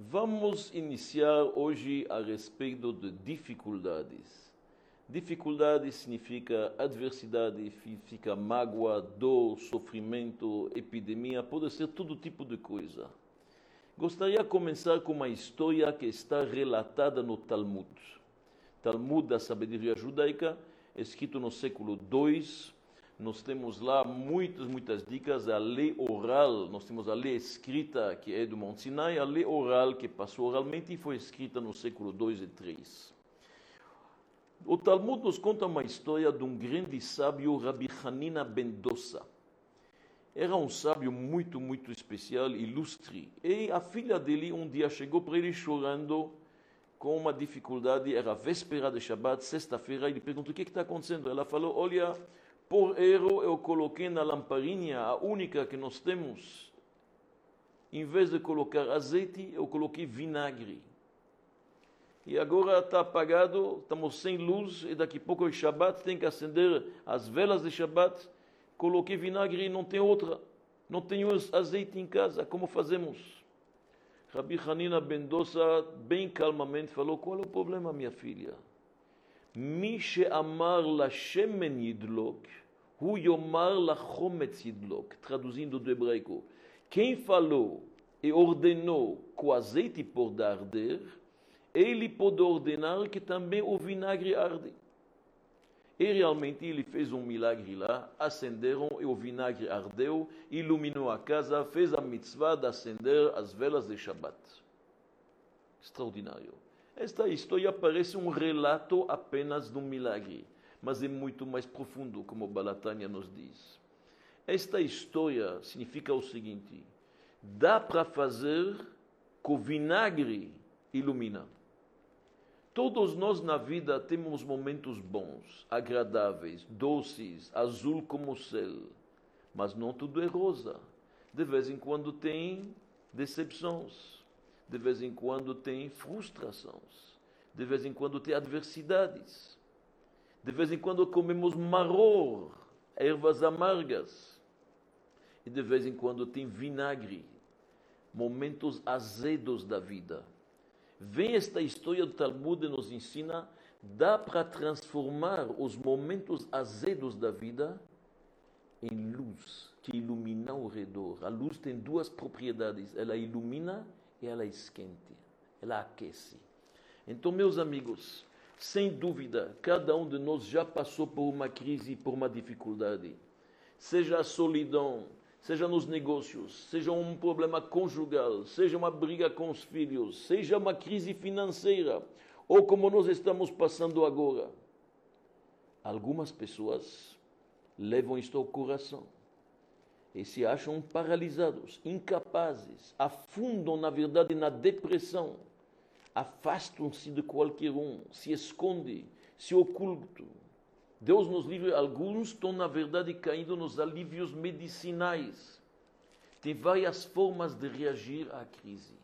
Vamos iniciar hoje a respeito de dificuldades. Dificuldade significa adversidade, significa mágoa, dor, sofrimento, epidemia, pode ser todo tipo de coisa. Gostaria de começar com uma história que está relatada no Talmud. Talmud da sabedoria judaica, escrito no século II, nós temos lá muitas, muitas dicas. A lei oral, nós temos a lei escrita, que é do Monte Sinai, a lei oral, que passou oralmente e foi escrita no século II e III. O Talmud nos conta uma história de um grande sábio, Rabi Hanina ben Dossa. Era um sábio muito, muito especial, ilustre. E a filha dele um dia chegou para ele chorando com uma dificuldade. Era véspera de Shabbat, sexta-feira. Ele perguntou: O que está acontecendo? Ela falou: Olha, por erro, eu coloquei na lamparina, a única que nós temos, em vez de colocar azeite, eu coloquei vinagre. E agora está apagado, estamos sem luz, e daqui a pouco é Shabbat, tem que acender as velas de Shabbat. Coloquei vinagre e não tem outra. Não tenho azeite em casa, como fazemos? Rabi Hanina Bendosa, bem calmamente, falou: Qual é o problema, minha filha? מי שאמר לשמן ידלוק, הוא יאמר לחומץ ידלוק, traduzindo do hebraico. Quem falou e ordenou que o azeite pode arder, ele pode ordenar que também o vinagre arde. E realmente ele fez um milagre lá, acenderam e o vinagre ardeu, iluminou a casa, fez a mitzvah de acender as velas de Shabbat. Extraordinário. Esta história parece um relato apenas de um milagre, mas é muito mais profundo, como Balatânia nos diz. Esta história significa o seguinte: dá para fazer o vinagre ilumina. Todos nós na vida temos momentos bons, agradáveis, doces, azul como o céu, mas não tudo é rosa. De vez em quando tem decepções de vez em quando tem frustrações, de vez em quando tem adversidades, de vez em quando comemos maror, ervas amargas, e de vez em quando tem vinagre, momentos azedos da vida. Vem esta história do Talmud e nos ensina, dá para transformar os momentos azedos da vida em luz que ilumina o redor. A luz tem duas propriedades, ela ilumina e ela esquente, ela aquece. Então, meus amigos, sem dúvida, cada um de nós já passou por uma crise, por uma dificuldade. Seja a solidão, seja nos negócios, seja um problema conjugal, seja uma briga com os filhos, seja uma crise financeira, ou como nós estamos passando agora. Algumas pessoas levam isto ao coração e se acham paralisados, incapazes, afundam, na verdade, na depressão, afastam-se de qualquer um, se escondem, se ocultam. Deus nos livre, alguns estão, na verdade, caindo nos alívios medicinais. Tem várias formas de reagir à crise.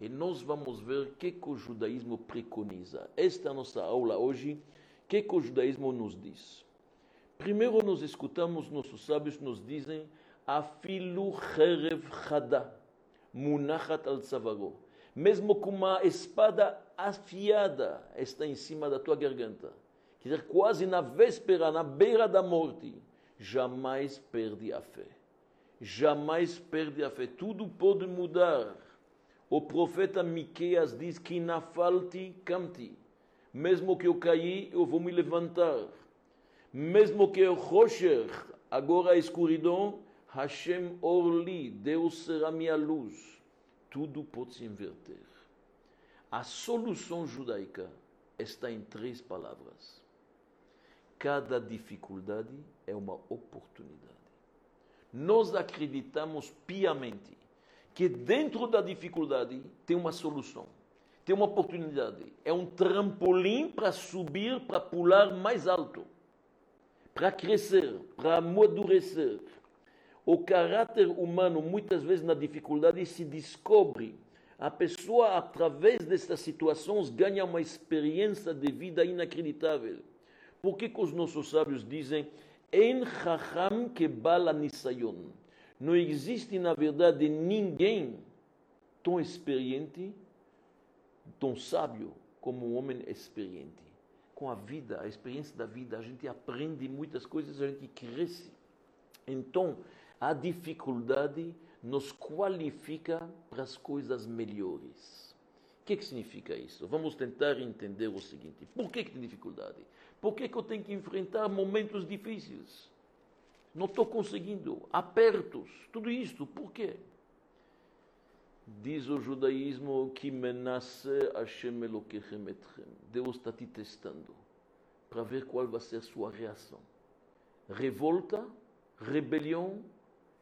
E nós vamos ver o que, que o judaísmo preconiza. Esta é a nossa aula hoje. O que, que o judaísmo nos diz? Primeiro, nós escutamos nossos sábios nos dizem afilu cherev chada, munachat al tzavago. Mesmo com uma espada afiada está em cima da tua garganta. Quer dizer, quase na véspera, na beira da morte, jamais perde a fé. Jamais perde a fé. Tudo pode mudar. O profeta Miqueias diz que na falti camti. Mesmo que eu caí, eu vou me levantar. Mesmo que eu rocher, agora a escuridão, Hashem Orli, Deus será minha luz. Tudo pode se inverter. A solução judaica está em três palavras. Cada dificuldade é uma oportunidade. Nós acreditamos piamente que dentro da dificuldade tem uma solução, tem uma oportunidade. É um trampolim para subir, para pular mais alto, para crescer, para amadurecer, o caráter humano, muitas vezes na dificuldade, se descobre. A pessoa, através dessas situações, ganha uma experiência de vida inacreditável. Por que, que os nossos sábios dizem En chacham que bala nisayon? Não existe, na verdade, ninguém tão experiente tão sábio como um homem experiente. Com a vida, a experiência da vida, a gente aprende muitas coisas, a gente cresce. Então, a dificuldade nos qualifica para as coisas melhores. O que, que significa isso? Vamos tentar entender o seguinte: por que, que tem dificuldade? Por que, que eu tenho que enfrentar momentos difíceis? Não estou conseguindo, apertos, tudo isto, por quê? Diz o judaísmo que menace Hashem Elokechem etchem. Deus está te testando para ver qual vai ser a sua reação. Revolta, rebelião,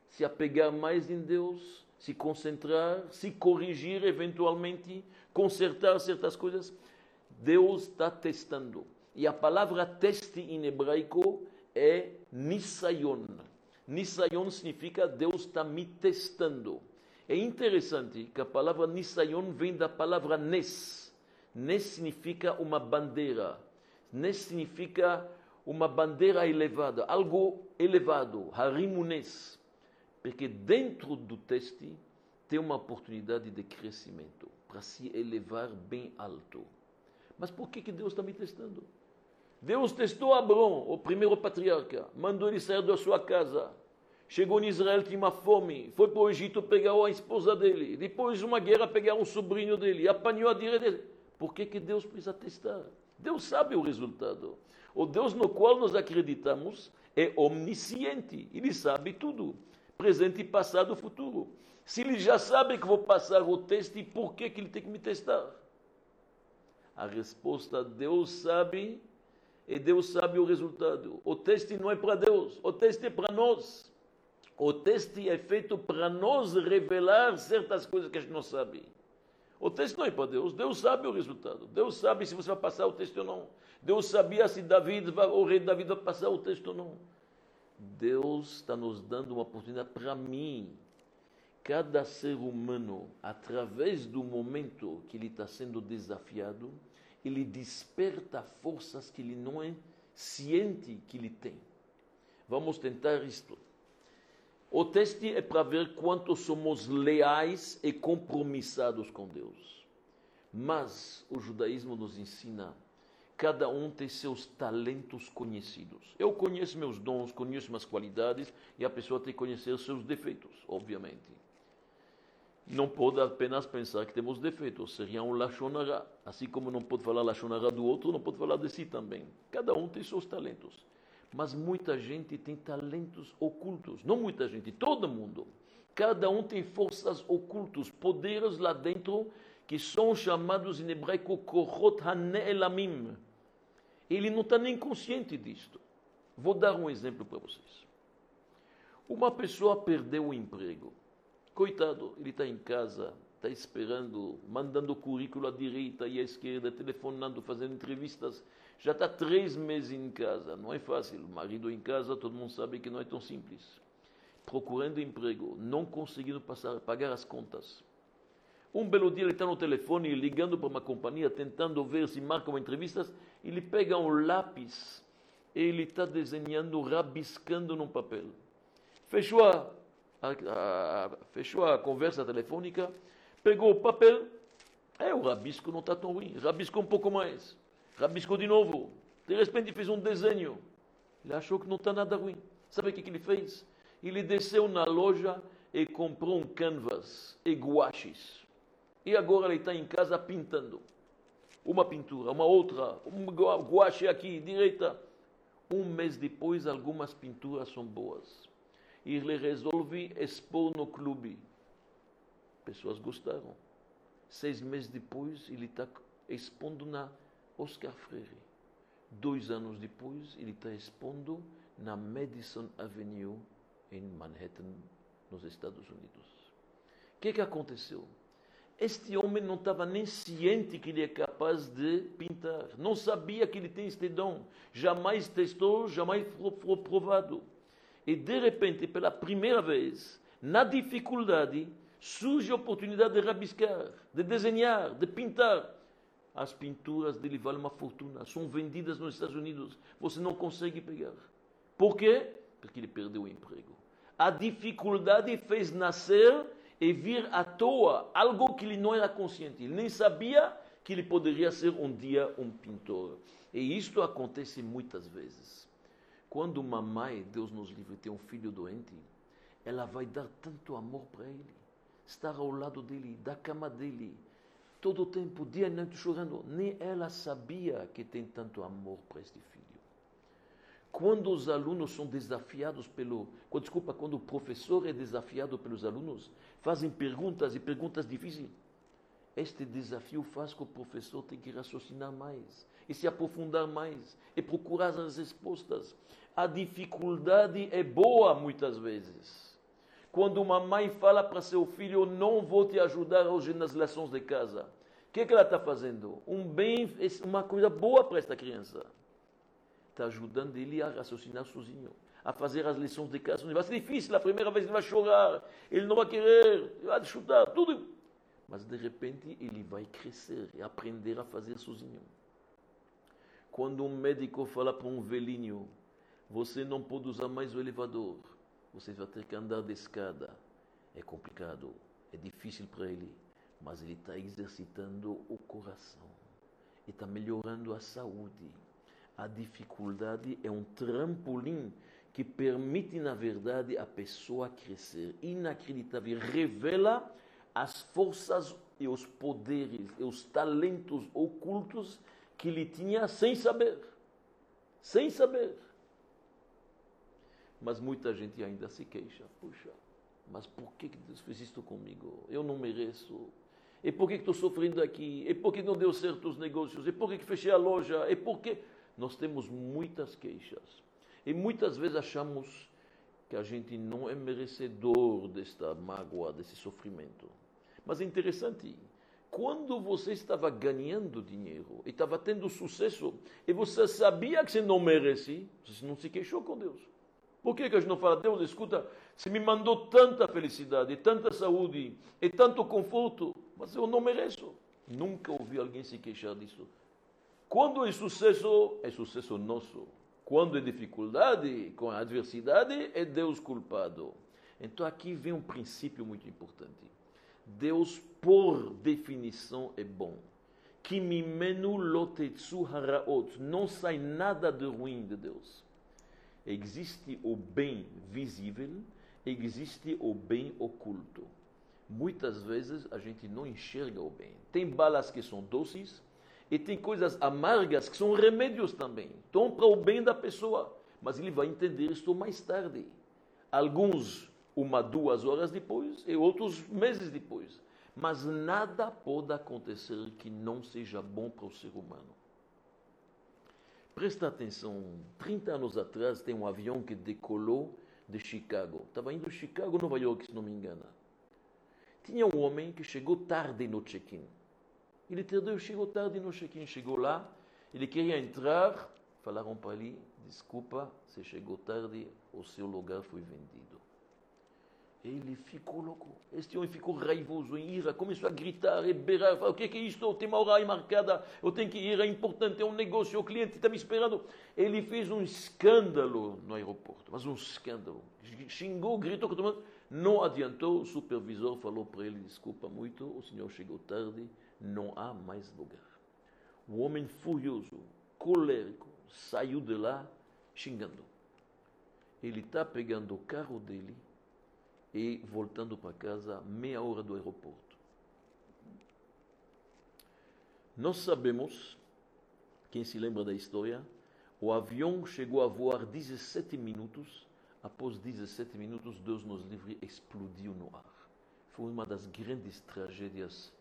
se apegar mais em Deus, se concentrar, se corrigir eventualmente, consertar certas coisas. Deus está testando. E a palavra teste em hebraico é nisayon. Nisayon significa Deus está me testando. É interessante que a palavra nisayon vem da palavra nes. Nes significa uma bandeira. Nes significa uma bandeira elevada, algo elevado, harimunes. Porque dentro do teste tem uma oportunidade de crescimento para se elevar bem alto. Mas por que, que Deus está me testando? Deus testou Abraão, o primeiro patriarca, mandou ele sair da sua casa. Chegou em Israel, tinha uma fome, foi para o Egito pegar a esposa dele. Depois de uma guerra, pegar um sobrinho dele, apanhou a direita dele. Por que, que Deus precisa testar? Deus sabe o resultado. O Deus no qual nós acreditamos é omnisciente, ele sabe tudo, presente, passado, futuro. Se ele já sabe que vou passar o teste, por que, que ele tem que me testar? A resposta, Deus sabe e Deus sabe o resultado. O teste não é para Deus, o teste é para nós. O teste é feito para nos revelar certas coisas que a gente não sabe. O teste não é para Deus, Deus sabe o resultado. Deus sabe se você vai passar o teste ou não. Deus sabia se David, o rei Davi vai passar o teste ou não. Deus está nos dando uma oportunidade para mim. Cada ser humano, através do momento que ele está sendo desafiado, ele desperta forças que ele não é ciente que ele tem. Vamos tentar isto. O teste é para ver quanto somos leais e compromissados com Deus. Mas o judaísmo nos ensina cada um tem seus talentos conhecidos. Eu conheço meus dons, conheço minhas qualidades e a pessoa tem que conhecer seus defeitos, obviamente não pode apenas pensar que temos defeitos, seria um lachonará. Assim como não pode falar lachonará do outro, não pode falar de si também. Cada um tem seus talentos. Mas muita gente tem talentos ocultos. Não muita gente, todo mundo. Cada um tem forças ocultas, poderes lá dentro que são chamados em hebraico kohot hane'elamim. Ele não está nem consciente disto. Vou dar um exemplo para vocês. Uma pessoa perdeu o emprego Coitado, ele está em casa, está esperando, mandando currículo à direita e à esquerda, telefonando, fazendo entrevistas. Já está três meses em casa. Não é fácil. O marido em casa, todo mundo sabe que não é tão simples. Procurando emprego, não conseguindo passar, pagar as contas. Um belo dia ele está no telefone ligando para uma companhia, tentando ver se marcam entrevistas. Ele pega um lápis, ele está desenhando, rabiscando num papel. Fechou a a, a, fechou a conversa telefônica, pegou o papel, é, o rabisco não está tão ruim, rabiscou um pouco mais, rabiscou de novo, de repente fez um desenho, ele achou que não está nada ruim. Sabe o que, que ele fez? Ele desceu na loja e comprou um canvas e guaches. E agora ele está em casa pintando. Uma pintura, uma outra, um guache aqui, direita. Um mês depois, algumas pinturas são boas e ele resolve expor no clube. Pessoas gostaram. Seis meses depois, ele está expondo na Oscar Freire. Dois anos depois, ele está expondo na Madison Avenue, em Manhattan, nos Estados Unidos. O que, que aconteceu? Este homem não estava nem ciente que ele é capaz de pintar. Não sabia que ele tem este dom. Jamais testou, jamais foi provado. E de repente, pela primeira vez, na dificuldade, surge a oportunidade de rabiscar, de desenhar, de pintar. As pinturas dele valem uma fortuna, são vendidas nos Estados Unidos, você não consegue pegar. Por quê? Porque ele perdeu o emprego. A dificuldade fez nascer e vir à toa algo que ele não era consciente. Ele nem sabia que ele poderia ser um dia um pintor. E isto acontece muitas vezes. Quando uma mãe, Deus nos livre, tem um filho doente, ela vai dar tanto amor para ele, estar ao lado dele, da cama dele, todo o tempo, dia e noite chorando. Nem ela sabia que tem tanto amor para este filho. Quando os alunos são desafiados pelo. Desculpa, quando o professor é desafiado pelos alunos, fazem perguntas e perguntas difíceis. Este desafio faz que o professor tenha que raciocinar mais e se aprofundar mais e procurar as respostas. A dificuldade é boa muitas vezes. Quando uma mãe fala para seu filho, não vou te ajudar hoje nas lições de casa. O que, é que ela está fazendo? Um bem, uma coisa boa para esta criança. Está ajudando ele a raciocinar sozinho, a fazer as lições de casa. Vai ser difícil, a primeira vez ele vai chorar, ele não vai querer, ele vai chutar, tudo. Mas de repente ele vai crescer e aprender a fazer sozinho. Quando um médico fala para um velhinho, você não pode usar mais o elevador você vai ter que andar de escada. É complicado, é difícil para ele, mas ele está exercitando o coração e está melhorando a saúde. A dificuldade é um trampolim que permite, na verdade, a pessoa crescer. Inacreditável. Revela as forças e os poderes e os talentos ocultos que ele tinha sem saber. Sem saber. Mas muita gente ainda se queixa. Puxa, mas por que Deus fez isto comigo? Eu não mereço. E por que estou sofrendo aqui? E por que não deu certo os negócios? E por que fechei a loja? E por que? Nós temos muitas queixas. E muitas vezes achamos que a gente não é merecedor desta mágoa, desse sofrimento. Mas é interessante, quando você estava ganhando dinheiro e estava tendo sucesso, e você sabia que você não merece, você não se queixou com Deus. Por que, que a gente não fala, Deus, escuta, você me mandou tanta felicidade, tanta saúde e tanto conforto, mas eu não mereço. Nunca ouvi alguém se queixar disso. Quando é sucesso, é sucesso nosso. Quando é dificuldade, com a adversidade, é Deus culpado. Então aqui vem um princípio muito importante. Deus, por definição, é bom. Lotetsu haraot. Não sai nada de ruim de Deus. Existe o bem visível, existe o bem oculto. Muitas vezes a gente não enxerga o bem. Tem balas que são doces e tem coisas amargas que são remédios também. Estão para o bem da pessoa, mas ele vai entender isso mais tarde. Alguns uma, duas horas depois e outros meses depois. Mas nada pode acontecer que não seja bom para o ser humano. Presta atenção, 30 anos atrás tem um avião que decolou de Chicago. Estava indo de Chicago, Nova York, se não me engano. Tinha um homem que chegou tarde no check-in. Ele entendeu, chegou tarde no check-in, chegou lá, ele queria entrar, falaram para ele, desculpa, você chegou tarde, o seu lugar foi vendido. Ele ficou louco. Este homem ficou raivoso, em ira, começou a gritar e berrar. O que é, isto? Tem uma hora marcada, eu tenho que ir, é importante, é um negócio, o cliente está me esperando. Ele fez um escândalo no aeroporto, mas um escândalo. Xingou, gritou. Não adiantou, o supervisor falou para ele, desculpa muito, o senhor chegou tarde, não há mais lugar. O homem furioso, colérico, saiu de lá xingando. Ele está pegando o carro dele e voltando para casa meia hora do aeroporto. Nós sabemos, quem se lembra da história, o avião chegou a voar 17 minutos. Após 17 minutos, Deus nos livre, explodiu no ar. Foi uma das grandes tragédias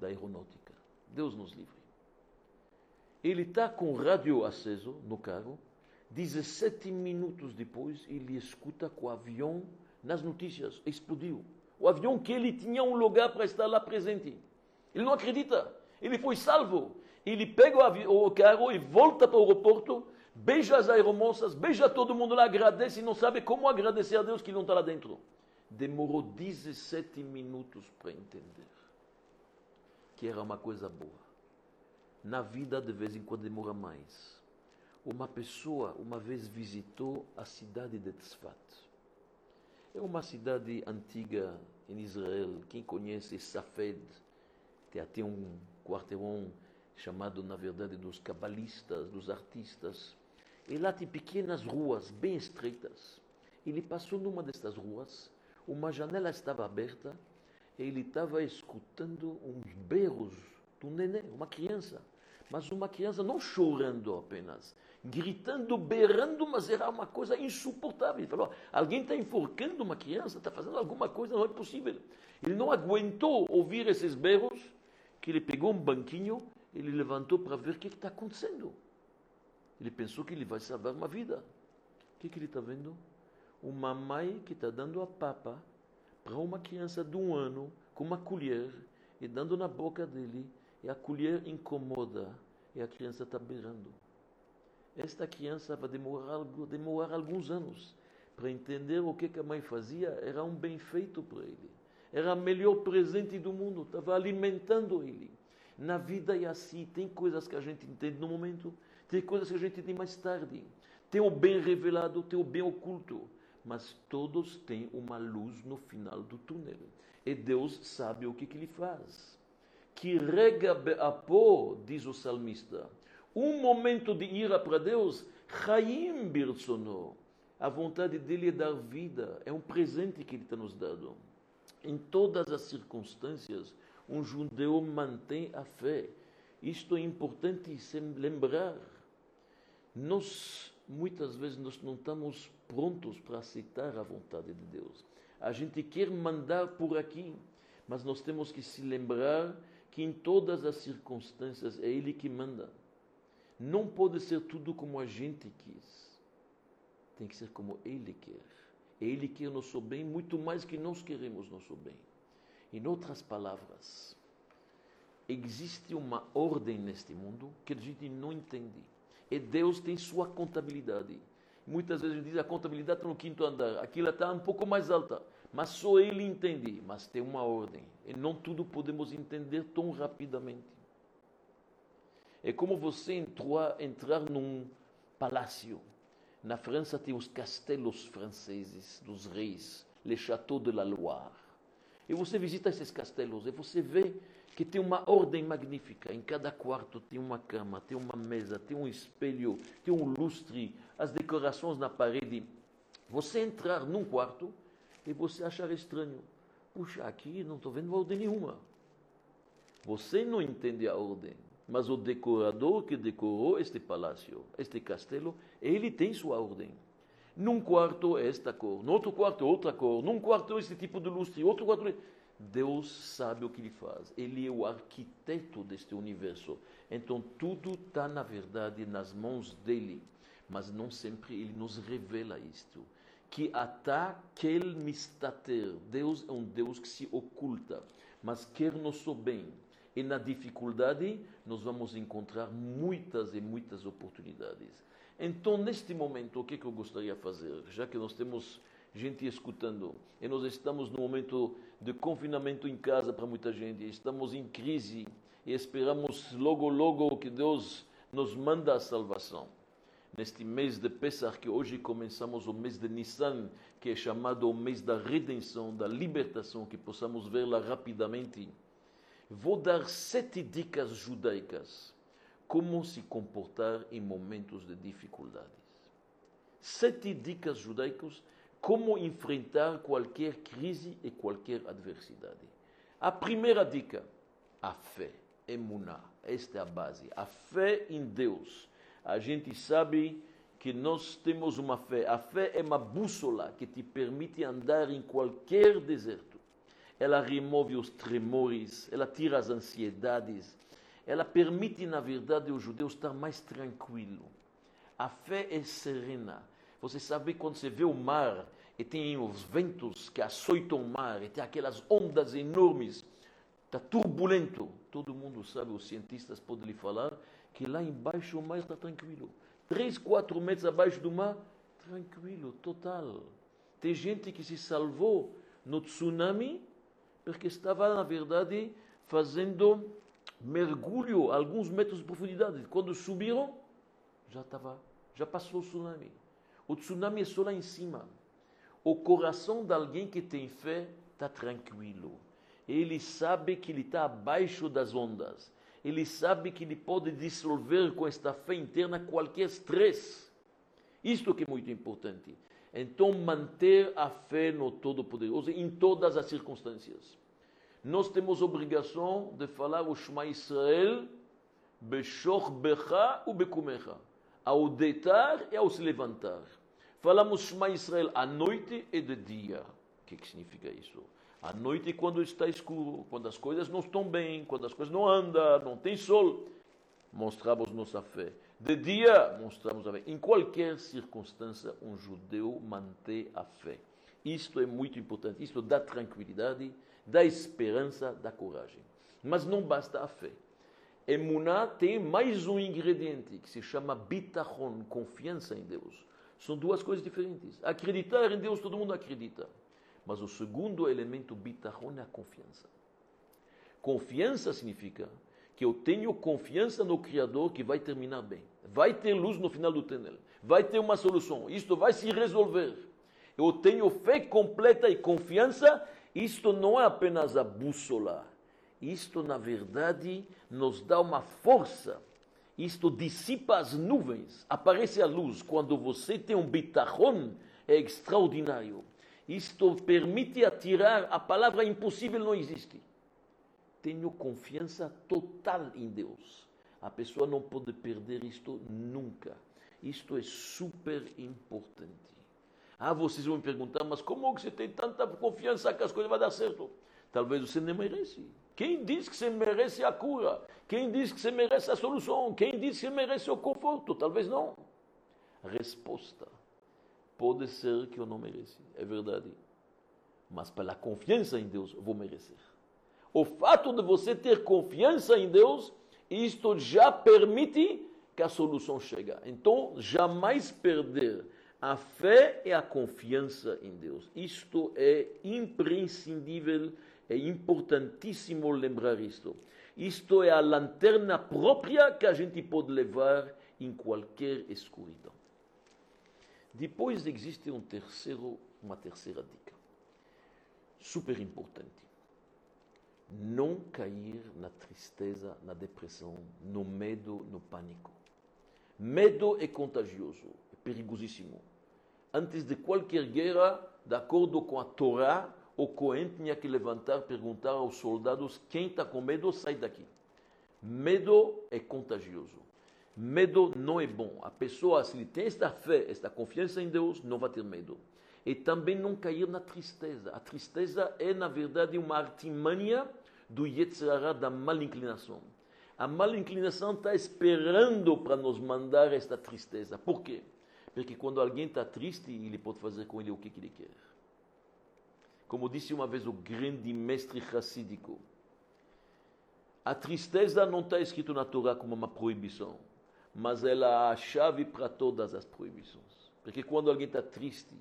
da aeronáutica. Deus nos livre. Ele está com o rádio aceso no carro. 17 minutos depois, ele escuta que o avião nas notícias, explodiu. O avião que ele tinha um lugar para estar lá presente. Ele não acredita. Ele foi salvo. Ele pega o, avião, o carro e volta para o aeroporto, beija as aeromoças, beija todo mundo lá, agradece e não sabe como agradecer a Deus que não está lá dentro. Demorou 17 minutos para entender que era uma coisa boa. Na vida, de vez em quando, demora mais. Uma pessoa uma vez visitou a cidade de Tzfat. É uma cidade antiga em Israel. Quem conhece Safed, tem até um quarteirão chamado, na verdade, dos cabalistas, dos artistas. E lá tem pequenas ruas bem estreitas. Ele passou numa destas ruas, uma janela estava aberta, ele estava escutando uns berros um neném, uma criança. Mas uma criança não chorando apenas, gritando, berrando, mas era uma coisa insuportável. Ele falou: alguém está enforcando uma criança, está fazendo alguma coisa, não é possível. Ele não aguentou ouvir esses berros, que ele pegou um banquinho, ele levantou para ver o que está acontecendo. Ele pensou que ele vai salvar uma vida. O que, que ele está vendo? Uma mãe que está dando a papa para uma criança de um ano com uma colher e dando na boca dele, e a colher incomoda e a criança está berrando. Esta criança vai demorar, demorar alguns anos para entender o que, que a mãe fazia, era um bem feito para ele. Era o melhor presente do mundo, estava alimentando ele. Na vida é assim, tem coisas que a gente entende no momento, tem coisas que a gente entende mais tarde. Tem o bem revelado, tem o bem oculto mas todos têm uma luz no final do túnel. E Deus sabe o que, que ele faz. Que rega pó, diz o salmista. Um momento de ira para Deus, Chaim Birsono. A vontade dele é dar vida, é um presente que ele está nos dando. Em todas as circunstâncias, um judeu mantém a fé. Isto é importante lembrar. Nós, muitas vezes, nós não estamos prontos para aceitar a vontade de Deus. A gente quer mandar por aqui, mas nós temos que se lembrar que em todas as circunstâncias é Ele que manda. Não pode ser tudo como a gente quis. Tem que ser como Ele quer. Ele quer o nosso bem muito mais que nós queremos nosso bem. Em outras palavras, existe uma ordem neste mundo que a gente não entende. E Deus tem sua contabilidade. Muitas vezes diz a contabilidade está no quinto andar, aquilo está um pouco mais alta, mas só ele entende, mas tem uma ordem. E não tudo podemos entender tão rapidamente. É como você entrar, entrar num palácio. Na França tem os castelos franceses dos reis, les châteaux de la Loire. E você visita esses castelos e você vê que tem uma ordem magnífica. Em cada quarto tem uma cama, tem uma mesa, tem um espelho, tem um lustre, as decorações na parede. Você entrar num quarto e você achar estranho. Puxa, aqui não estou vendo ordem nenhuma. Você não entende a ordem, mas o decorador que decorou este palácio, este castelo, ele tem sua ordem. Num quarto esta cor, no outro quarto outra cor, num quarto esse tipo de lustre, outro quarto. Deus sabe o que ele faz. Ele é o arquiteto deste universo. Então tudo está, na verdade, nas mãos dele. Mas não sempre ele nos revela isto. Que até aquele mistater, Deus é um Deus que se oculta, mas quer nosso bem. E na dificuldade nós vamos encontrar muitas e muitas oportunidades. Então, neste momento, o que, é que eu gostaria de fazer? Já que nós temos gente escutando. E nós estamos no momento de confinamento em casa para muita gente, estamos em crise e esperamos logo, logo que Deus nos manda a salvação. Neste mês de Pesach, que hoje começamos o mês de Nissan, que é chamado o mês da redenção, da libertação, que possamos vê-la rapidamente, vou dar sete dicas judaicas como se comportar em momentos de dificuldades. Sete dicas judaicas como enfrentar qualquer crise e qualquer adversidade. A primeira dica, a fé, emuná, esta é a base, a fé em Deus. A gente sabe que nós temos uma fé. A fé é uma bússola que te permite andar em qualquer deserto. Ela remove os tremores, ela tira as ansiedades, ela permite, na verdade, o judeu estar mais tranquilo. A fé é serena. Você sabe quando você vê o mar e tem os ventos que açoitam o mar e tem aquelas ondas enormes, está turbulento. Todo mundo sabe, os cientistas podem lhe falar que lá embaixo o mar está tranquilo. Três, quatro metros abaixo do mar, tranquilo, total. Tem gente que se salvou no tsunami porque estava, na verdade, fazendo mergulho a alguns metros de profundidade. Quando subiram, já estava, já passou o tsunami. O tsunami é só lá em cima. O coração de alguém que tem fé está tranquilo. Ele sabe que ele está abaixo das ondas. ele sabe que ele pode dissolver com esta fé interna qualquer estresse. Isto que é muito importante. Então, manter a fé no Todo-Poderoso em todas as circunstâncias. Nós temos obrigação de falar o Shema Israel, Beshor Becha u Bekumecha, ao deitar e ao se levantar. Falamos Shema Israel à noite e de dia. O que, que significa isso? À noite, quando está escuro, quando as coisas não estão bem, quando as coisas não andam, não tem sol, mostramos nossa fé. De dia, mostramos a fé. Em qualquer circunstância, um judeu mantém a fé. Isto é muito importante. Isto dá tranquilidade, dá esperança, dá coragem. Mas não basta a fé. Emuná tem mais um ingrediente que se chama bitachon, confiança em Deus. São duas coisas diferentes. Acreditar em Deus, todo mundo acredita. Mas o segundo elemento bitachon é a confiança. Confiança significa que eu tenho confiança no Criador que vai terminar bem. Vai ter luz no final do túnel. Vai ter uma solução. Isto vai se resolver. Eu tenho fé completa e confiança. Isto não é apenas a bússola. Isto, na verdade, nos dá uma força. Isto dissipa as nuvens. Aparece a luz. Quando você tem um bitachon, é extraordinário. Isto permite atirar. A palavra impossível não existe. Tenho confiança total em Deus. A pessoa não pode perder isto nunca. Isto é super importante. Ah, vocês vão me perguntar, mas como que você tem tanta confiança que as coisas vão dar certo? Talvez você nem merece. Quem diz que você merece a cura? Quem diz que você merece a solução? Quem diz que você merece o conforto? Talvez não. Resposta Pode ser que eu não mereci, é verdade. Mas pela confiança em Deus, eu vou merecer. O fato de você ter confiança em Deus, isto já permite que a solução chegue. Então, jamais perder a fé e a confiança em Deus. Isto é imprescindível, é importantíssimo lembrar isto. Isto é a lanterna própria que a gente pode levar em qualquer escuridão. Depois existe um terceiro, uma terceira dica, super importante. Não cair na tristeza, na depressão, no medo, no pânico. Medo é contagioso, é perigosíssimo. Antes de qualquer guerra, de acordo com a Torá, o Cohen tinha que levantar, perguntar aos soldados: quem está com medo, sai daqui. Medo é contagioso. Medo não é bom. A pessoa, se ele tem esta fé, esta confiança em Deus, não vai ter medo. E também não cair na tristeza. A tristeza é, na verdade, uma artimanha do Yetzirah, da mal inclinação. A mal inclinação está esperando para nos mandar esta tristeza. Por quê? Porque quando alguém está triste, ele pode fazer com ele o que, que ele quer. Como disse uma vez o grande mestre racídico, a tristeza não está escrito na Torá como uma proibição mas ela é a chave para todas as proibições. Porque quando alguém está triste,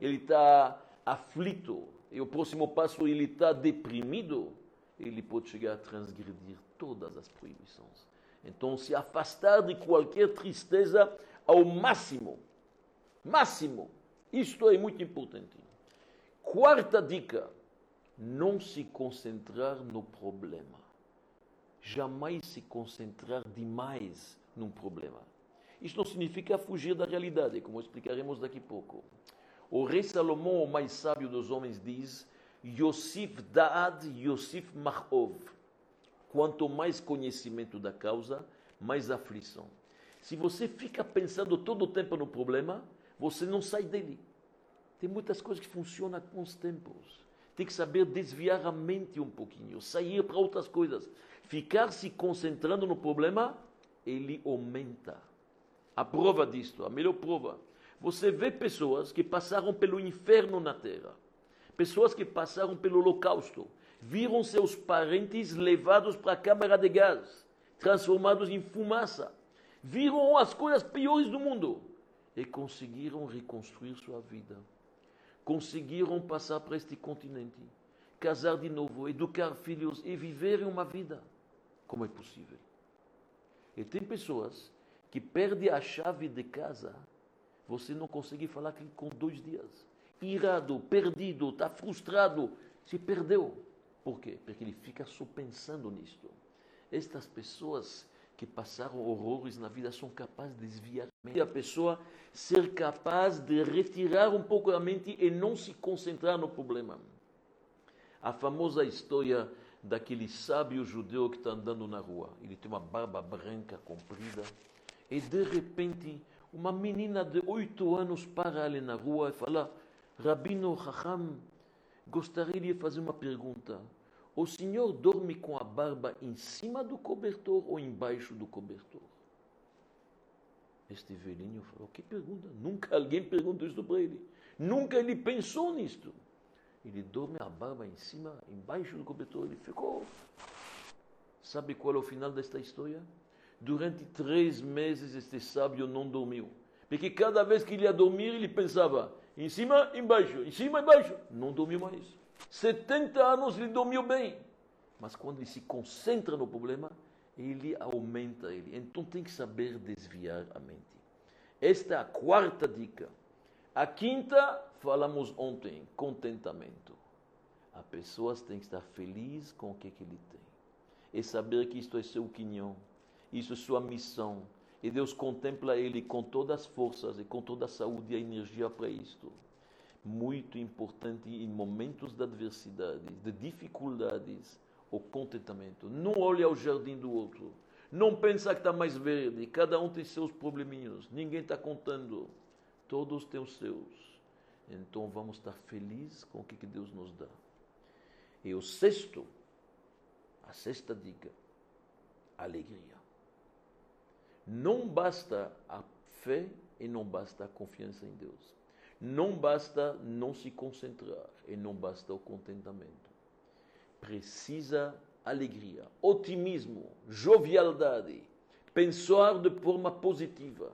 ele está aflito, e o próximo passo ele está deprimido, ele pode chegar a transgredir todas as proibições. Então, se afastar de qualquer tristeza ao máximo. Máximo. Isto é muito importante. Quarta dica: não se concentrar no problema. Jamais se concentrar demais num problema. Isto não significa fugir da realidade, como explicaremos daqui a pouco. O rei Salomão, o mais sábio dos homens, diz: Yosif Da'ad, Yosif Machov. Quanto mais conhecimento da causa, mais aflição. Se você fica pensando todo o tempo no problema, você não sai dele. Tem muitas coisas que funcionam com os tempos. Tem que saber desviar a mente um pouquinho, sair para outras coisas. Ficar se concentrando no problema ele aumenta. A prova disto, a melhor prova. Você vê pessoas que passaram pelo inferno na terra, pessoas que passaram pelo holocausto, viram seus parentes levados para a câmara de gás, transformados em fumaça, viram as coisas piores do mundo e conseguiram reconstruir sua vida. Conseguiram passar para este continente, casar de novo, educar filhos e viverem uma vida. Como é possível? E tem pessoas que perdem a chave de casa, você não consegue falar com dois dias. Irado, perdido, está frustrado, se perdeu. Por quê? Porque ele fica só pensando nisto. Estas pessoas que passaram horrores na vida são capazes de desviar a pessoa ser capaz de retirar um pouco a mente e não se concentrar no problema. A famosa história daquele sábio judeu que está andando na rua. Ele tem uma barba branca comprida e de repente uma menina de oito anos para ali na rua e fala: Rabino Chacham, gostaria de fazer uma pergunta. O senhor dorme com a barba em cima do cobertor ou embaixo do cobertor? Este velhinho falou: Que pergunta? Nunca alguém perguntou isso para ele. Nunca ele pensou nisto. Ele dorme a barba em cima, embaixo do cobertor. Ele ficou. Sabe qual é o final desta história? Durante três meses este sábio não dormiu. Porque cada vez que ele ia dormir, ele pensava em cima, embaixo, em cima, embaixo. Não dormiu mais. 70 anos ele dormiu bem. Mas quando ele se concentra no problema, ele aumenta ele. Então tem que saber desviar a mente. Esta é a quarta dica. A quinta, falamos ontem, contentamento. A pessoa tem que estar feliz com o que, que ele tem. E saber que isto é seu quinhão, isso é sua missão. E Deus contempla ele com todas as forças e com toda a saúde e a energia para isto. Muito importante em momentos de adversidade, de dificuldades, o contentamento. Não olhe ao jardim do outro. Não pensa que está mais verde. Cada um tem seus probleminhas. Ninguém está contando. Todos têm os seus. Então vamos estar felizes com o que Deus nos dá. E o sexto, a sexta dica, alegria. Não basta a fé e não basta a confiança em Deus. Não basta não se concentrar e não basta o contentamento. Precisa alegria, otimismo, jovialidade, pensar de forma positiva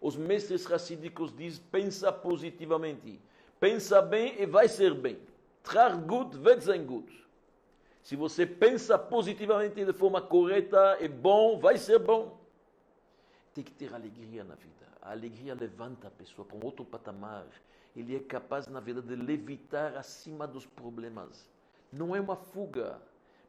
os mestres racídicos dizem: pensa positivamente. Pensa bem e vai ser bem. Trar gut wird sein gut. Se você pensa positivamente de forma correta e bom, vai ser bom. Tem que ter alegria na vida. A alegria levanta a pessoa para um outro patamar. Ele é capaz, na verdade, de levitar acima dos problemas. Não é uma fuga,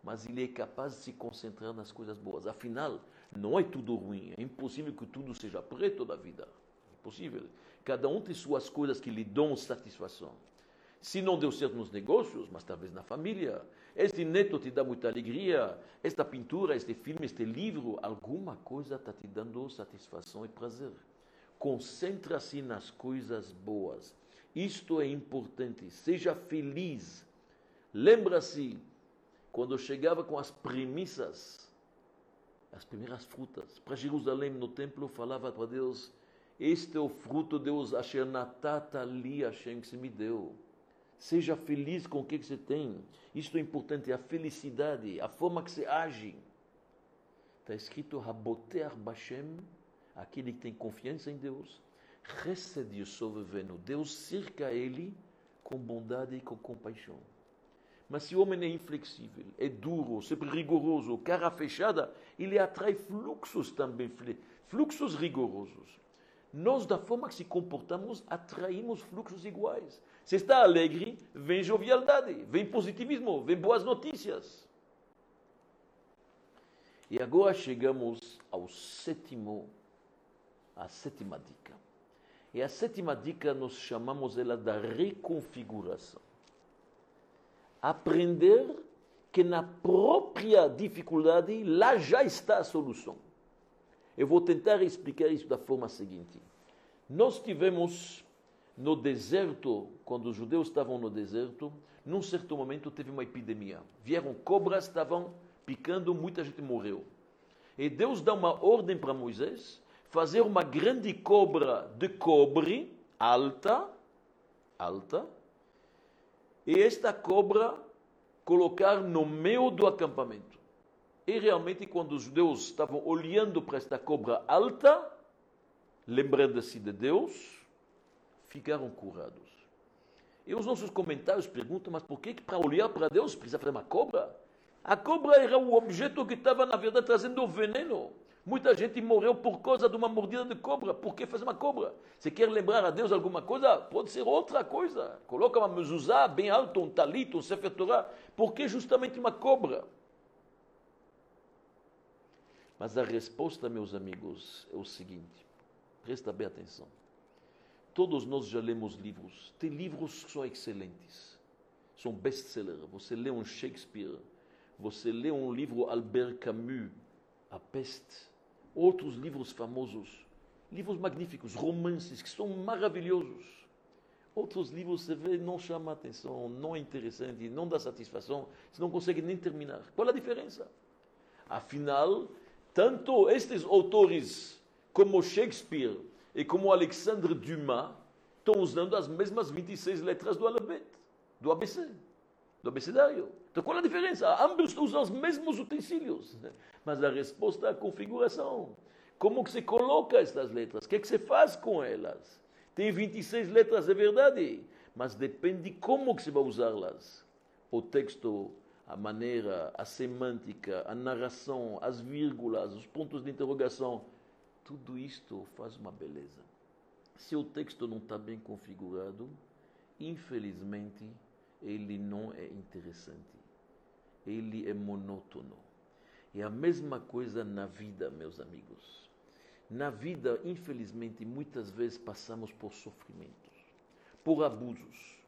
mas ele é capaz de se concentrar nas coisas boas. Afinal, não é tudo ruim. É impossível que tudo seja preto da vida. É impossível. Cada um tem suas coisas que lhe dão satisfação. Se não deu certo nos negócios, mas talvez na família. Este neto te dá muita alegria. Esta pintura, este filme, este livro, alguma coisa está te dando satisfação e prazer. Concentra-se nas coisas boas. Isto é importante. Seja feliz. Lembra-se, quando chegava com as premissas as primeiras frutas. Para Jerusalém, no templo, falava para Deus: Este é o fruto, Deus, Asher Natata li Hashem, que você me deu. Seja feliz com o que você tem. Isto é importante, a felicidade, a forma que você age. Está escrito Raboter Bashem, aquele que tem confiança em Deus. Recede sobreveno. Deus cerca ele com bondade e com compaixão. Mas se o homem é inflexível, é duro, sempre rigoroso, cara fechada, ele atrai fluxos também, fluxos rigorosos. Nós, da forma que se comportamos, atraímos fluxos iguais. Se está alegre, vem jovialidade, vem positivismo, vem boas notícias. E agora chegamos ao sétimo, à sétima dica. E a sétima dica nós chamamos ela da reconfiguração aprender que na própria dificuldade lá já está a solução. Eu vou tentar explicar isso da forma seguinte. Nós tivemos no deserto, quando os judeus estavam no deserto, num certo momento teve uma epidemia. Vieram cobras, estavam picando, muita gente morreu. E Deus dá uma ordem para Moisés fazer uma grande cobra de cobre, alta, alta, e esta cobra colocar no meio do acampamento. E realmente, quando os judeus estavam olhando para esta cobra alta, lembrando-se de Deus, ficaram curados. E os nossos comentários perguntam, mas por que, que para olhar para Deus precisa fazer uma cobra? A cobra era o objeto que estava, na verdade, trazendo o veneno. Muita gente morreu por causa de uma mordida de cobra. Por que fazer uma cobra? Você quer lembrar a Deus alguma coisa? Pode ser outra coisa. Coloca uma mezuzá bem alta, um talito, um sefer Torah. Por que justamente uma cobra? Mas a resposta, meus amigos, é o seguinte: presta bem atenção. Todos nós já lemos livros. Tem livros que são excelentes, são best-sellers. Você lê um Shakespeare, você lê um livro Albert Camus, A Peste, outros livros famosos, livros magníficos, romances que são maravilhosos. Outros livros você vê não chama atenção, não é interessante, não dá satisfação, você não consegue nem terminar. Qual a diferença? Afinal, tanto estes autores como Shakespeare e como Alexandre Dumas estão usando as mesmas 26 letras do alfabeto, do ABC, do abecedário. Então qual a diferença? Ambos usam os mesmos utensílios, mas a resposta é a configuração. Como que se coloca estas letras? O que, é que se faz com elas? Tem 26 letras, é verdade, mas depende como que se vai usá-las. O texto a maneira, a semântica, a narração, as vírgulas, os pontos de interrogação, tudo isto faz uma beleza. Se o texto não está bem configurado, infelizmente, ele não é interessante. Ele é monótono. É a mesma coisa na vida, meus amigos. Na vida, infelizmente, muitas vezes passamos por sofrimentos, por abusos,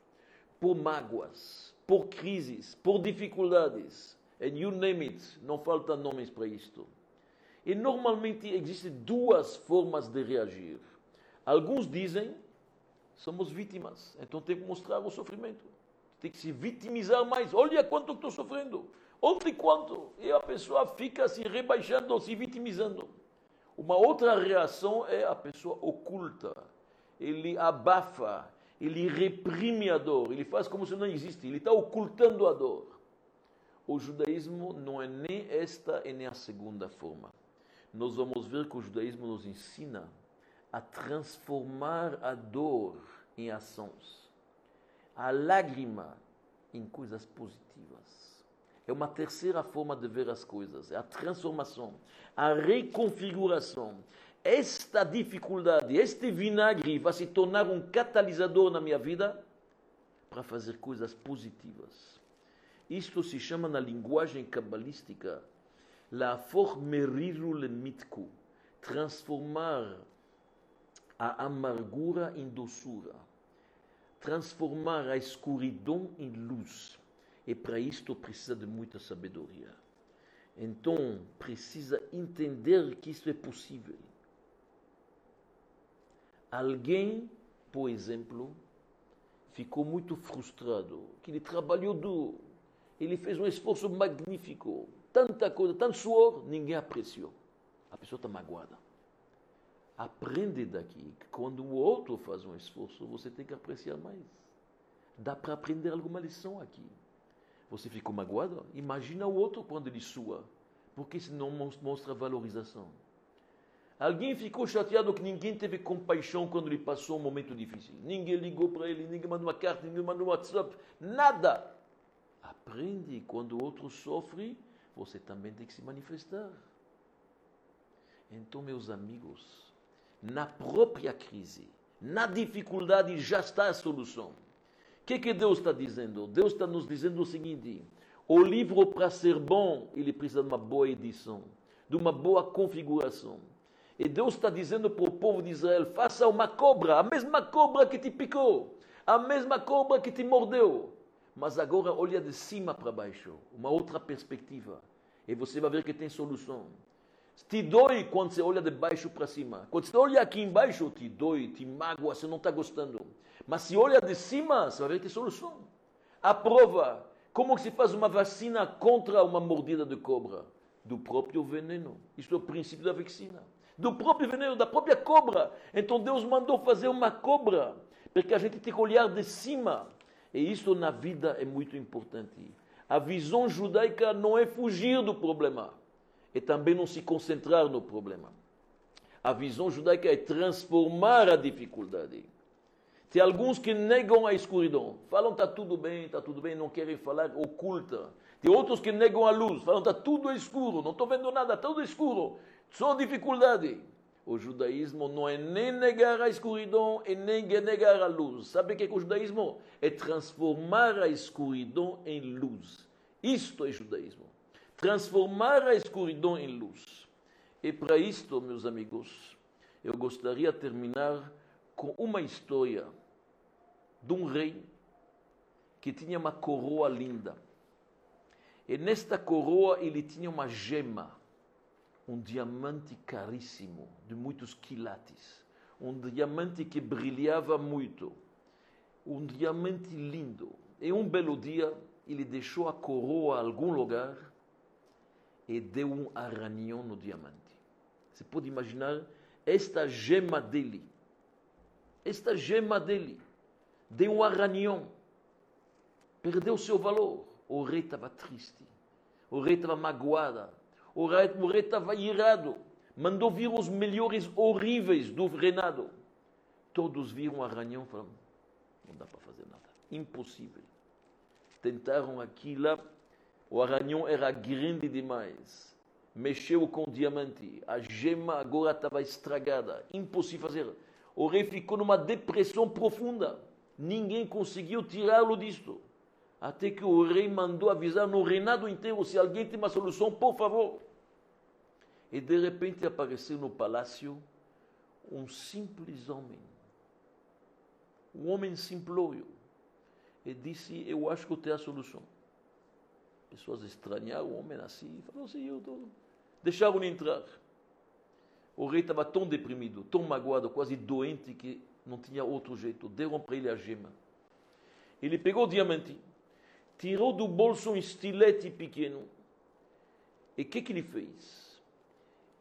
por mágoas, por crises, por dificuldades. And you name it, não falta nomes para isto. E normalmente existem duas formas de reagir. Alguns dizem, somos vítimas, então tem que mostrar o sofrimento. Tem que se vitimizar mais. Olha quanto estou sofrendo. Olha quanto. E a pessoa fica se rebaixando, se vitimizando. Uma outra reação é a pessoa oculta. Ele abafa, ele reprime a dor, ele faz como se não existe, ele está ocultando a dor. O judaísmo não é nem esta e nem a segunda forma. Nós vamos ver que o judaísmo nos ensina a transformar a dor em ações, a lágrima em coisas positivas. É uma terceira forma de ver as coisas, é a transformação, a reconfiguração, esta dificuldade, este vinagre vai se tornar um catalisador na minha vida para fazer coisas positivas. Isto se chama na linguagem cabalística la formeriru lemitku, transformar a amargura em doçura, transformar a escuridão em luz. E para isto precisa de muita sabedoria. Então, precisa entender que isso é possível. Alguém, por exemplo, ficou muito frustrado, que ele trabalhou duro, ele fez um esforço magnífico, tanta coisa, tanto suor, ninguém apreciou. A pessoa está magoada. Aprende daqui que quando o outro faz um esforço, você tem que apreciar mais. Dá para aprender alguma lição aqui. Você ficou magoado? Imagina o outro quando ele sua, porque isso não mostra valorização. Alguém ficou chateado que ninguém teve compaixão quando ele passou um momento difícil. Ninguém ligou para ele, ninguém mandou uma carta, ninguém mandou um WhatsApp, nada. Aprende, quando o outro sofre, você também tem que se manifestar. Então, meus amigos, na própria crise, na dificuldade já está a solução. O que, que Deus está dizendo? Deus está nos dizendo o seguinte: o livro, para ser bom, ele precisa de uma boa edição, de uma boa configuração. E Deus está dizendo para o povo de Israel: faça uma cobra, a mesma cobra que te picou, a mesma cobra que te mordeu. Mas agora olha de cima para baixo, uma outra perspectiva. E você vai ver que tem solução. Te dói quando você olha de baixo para cima. Quando você olha aqui embaixo, te dói, te mágoa, você não está gostando. Mas se olha de cima, você vai ver que tem solução. A prova, como se faz uma vacina contra uma mordida de cobra? Do próprio veneno. Isto é o princípio da vacina do próprio veneno, da própria cobra. Então Deus mandou fazer uma cobra, porque a gente tem que olhar de cima. E isso na vida é muito importante. A visão judaica não é fugir do problema, é também não se concentrar no problema. A visão judaica é transformar a dificuldade. Tem alguns que negam a escuridão, falam está tudo bem, está tudo bem, não querem falar, oculta. Tem outros que negam a luz, falam está tudo escuro, não estou vendo nada, está tudo escuro. Só dificuldade. O judaísmo não é nem negar a escuridão e nem negar a luz. Sabe o que é o judaísmo? É transformar a escuridão em luz. Isto é judaísmo. Transformar a escuridão em luz. E para isto, meus amigos, eu gostaria de terminar com uma história de um rei que tinha uma coroa linda. E nesta coroa ele tinha uma gema, um diamante caríssimo, de muitos quilates. Um diamante que brilhava muito. Um diamante lindo. E um belo dia ele deixou a coroa em algum lugar e deu um arranhão no diamante. Você pode imaginar esta gema dele. Esta gema dele deu um arranhão. Perdeu seu valor. O rei estava triste. O rei estava magoado. O rei, estava irado. Mandou vir os melhores horríveis do reinado. Todos viram o arranhão e falaram: não dá para fazer nada. Impossível. Tentaram aquilo. O arranhão era grande demais. Mexeu com diamante. A gema agora estava estragada. Impossível fazer. O rei ficou numa depressão profunda. Ninguém conseguiu tirá-lo disto. Até que o rei mandou avisar no reinado inteiro: se alguém tem uma solução, por favor. E de repente apareceu no palácio um simples homem. Um homem simplório. E disse: Eu acho que eu tenho a solução. Pessoas estranharam o homem assim e falaram assim: eu tô... Deixaram-no entrar. O rei estava tão deprimido, tão magoado, quase doente, que não tinha outro jeito. Deram para ele a gema. Ele pegou o diamante, tirou do bolso um estilete pequeno. E o que, que ele fez?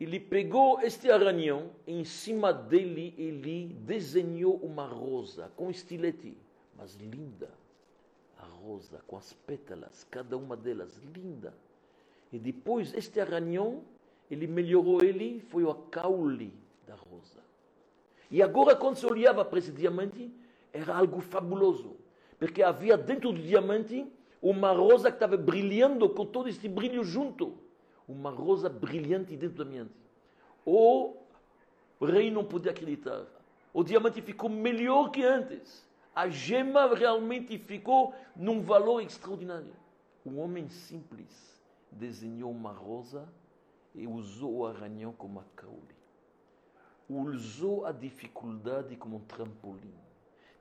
Ele pegou este arranhão, em cima dele ele desenhou uma rosa com estilete, mas linda. A rosa com as pétalas, cada uma delas linda. E depois este arranhão, ele melhorou ele, foi o caule da rosa. E agora quando se olhava para esse diamante, era algo fabuloso, porque havia dentro do diamante uma rosa que estava brilhando com todo este brilho junto. Uma rosa brilhante dentro do diamante. O rei não podia acreditar. O diamante ficou melhor que antes. A gema realmente ficou num valor extraordinário. Um homem simples desenhou uma rosa e usou o arranhão como a caule. Usou a dificuldade como um trampolim.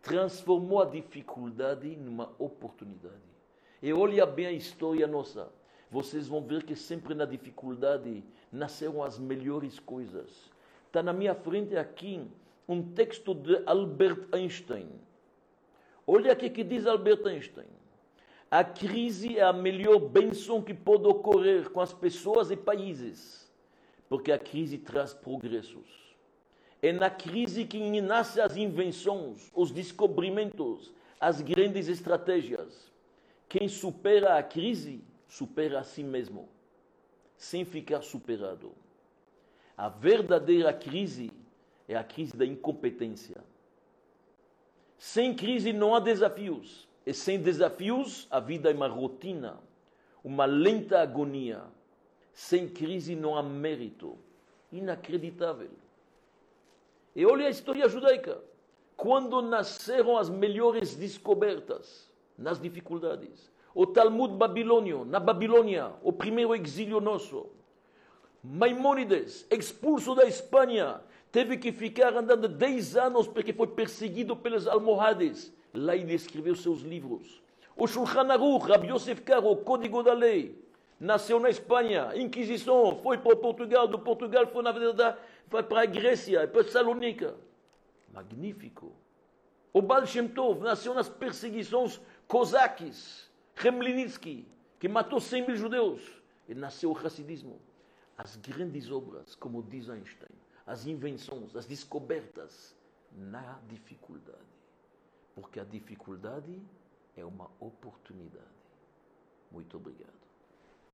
Transformou a dificuldade numa oportunidade. E olha bem a história nossa. Vocês vão ver que sempre na dificuldade nasceram as melhores coisas. Está na minha frente aqui um texto de Albert Einstein. Olha o que diz Albert Einstein. A crise é a melhor bênção que pode ocorrer com as pessoas e países, porque a crise traz progressos. É na crise que nascem as invenções, os descobrimentos, as grandes estratégias. Quem supera a crise, supera a si mesmo, sem ficar superado. A verdadeira crise é a crise da incompetência. Sem crise não há desafios. E sem desafios, a vida é uma rotina, uma lenta agonia. Sem crise não há mérito. Inacreditável. E olha a história judaica. Quando nasceram as melhores descobertas, nas dificuldades. O Talmud babilônio, na Babilônia, o primeiro exílio nosso. Maimônides, expulso da Espanha, teve que ficar andando 10 anos porque foi perseguido pelos almohades. Lá ele escreveu seus livros. O Shulchan Aruch, Rabbi Yosef Karo, Código da Lei, nasceu na Espanha, Inquisição, foi para Portugal, do Portugal foi, na verdade, foi para a Grécia, para Salônica. Magnífico. O Baal Shem Tov nasceu nas perseguições cosaques, Remlinitsky, que matou 100 mil judeus. E nasceu o racidismo. As grandes obras, como diz Einstein, as invenções, as descobertas, na dificuldade. Porque a dificuldade é uma oportunidade. Muito obrigado.